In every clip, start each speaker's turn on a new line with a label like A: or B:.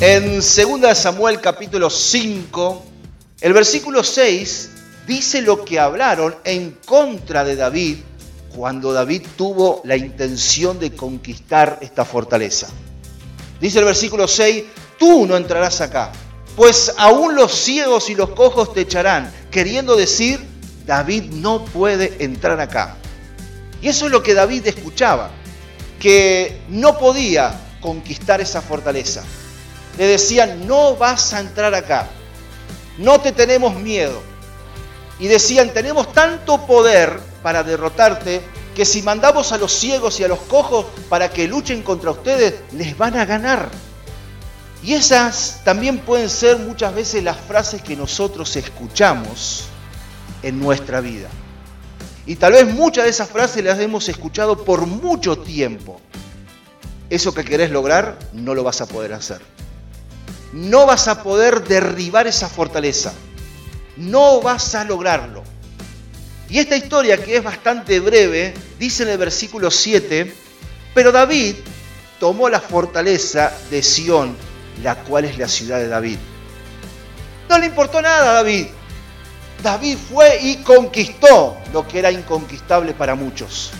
A: En 2 Samuel capítulo 5, el versículo 6 dice lo que hablaron en contra de David cuando David tuvo la intención de conquistar esta fortaleza. Dice el versículo 6, tú no entrarás acá, pues aún los ciegos y los cojos te echarán, queriendo decir, David no puede entrar acá. Y eso es lo que David escuchaba, que no podía conquistar esa fortaleza. Le decían, no vas a entrar acá, no te tenemos miedo. Y decían, tenemos tanto poder para derrotarte que si mandamos a los ciegos y a los cojos para que luchen contra ustedes, les van a ganar. Y esas también pueden ser muchas veces las frases que nosotros escuchamos en nuestra vida. Y tal vez muchas de esas frases las hemos escuchado por mucho tiempo. Eso que querés lograr no lo vas a poder hacer. No vas a poder derribar esa fortaleza. No vas a lograrlo. Y esta historia, que es bastante breve, dice en el versículo 7, pero David tomó la fortaleza de Sión, la cual es la ciudad de David. No le importó nada a David. David fue y conquistó lo que era inconquistable para muchos.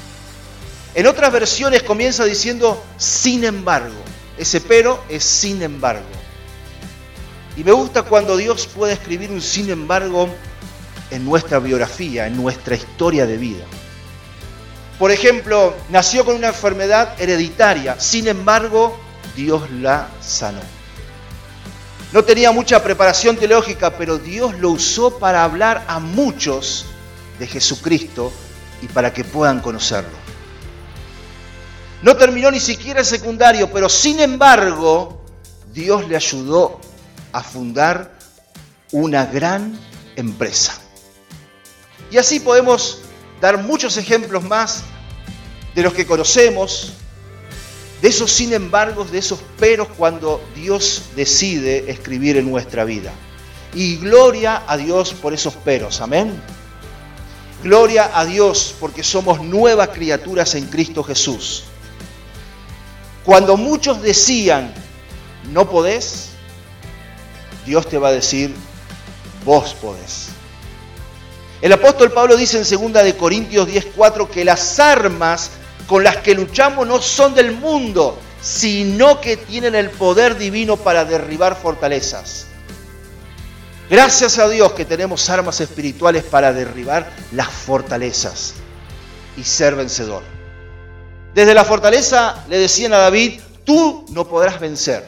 A: En otras versiones comienza diciendo sin embargo. Ese pero es sin embargo. Y me gusta cuando Dios puede escribir un sin embargo en nuestra biografía, en nuestra historia de vida. Por ejemplo, nació con una enfermedad hereditaria, sin embargo, Dios la sanó. No tenía mucha preparación teológica, pero Dios lo usó para hablar a muchos de Jesucristo y para que puedan conocerlo. No terminó ni siquiera el secundario, pero sin embargo, Dios le ayudó a fundar una gran empresa. Y así podemos dar muchos ejemplos más de los que conocemos, de esos sin embargo, de esos peros cuando Dios decide escribir en nuestra vida. Y gloria a Dios por esos peros, amén. Gloria a Dios porque somos nuevas criaturas en Cristo Jesús. Cuando muchos decían, no podés, Dios te va a decir, vos podés. El apóstol Pablo dice en 2 de Corintios 10:4 que las armas con las que luchamos no son del mundo, sino que tienen el poder divino para derribar fortalezas. Gracias a Dios que tenemos armas espirituales para derribar las fortalezas y ser vencedor. Desde la fortaleza le decían a David, tú no podrás vencer.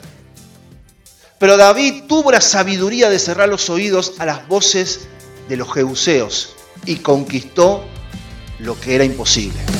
A: Pero David tuvo la sabiduría de cerrar los oídos a las voces de los jebuseos y conquistó lo que era imposible.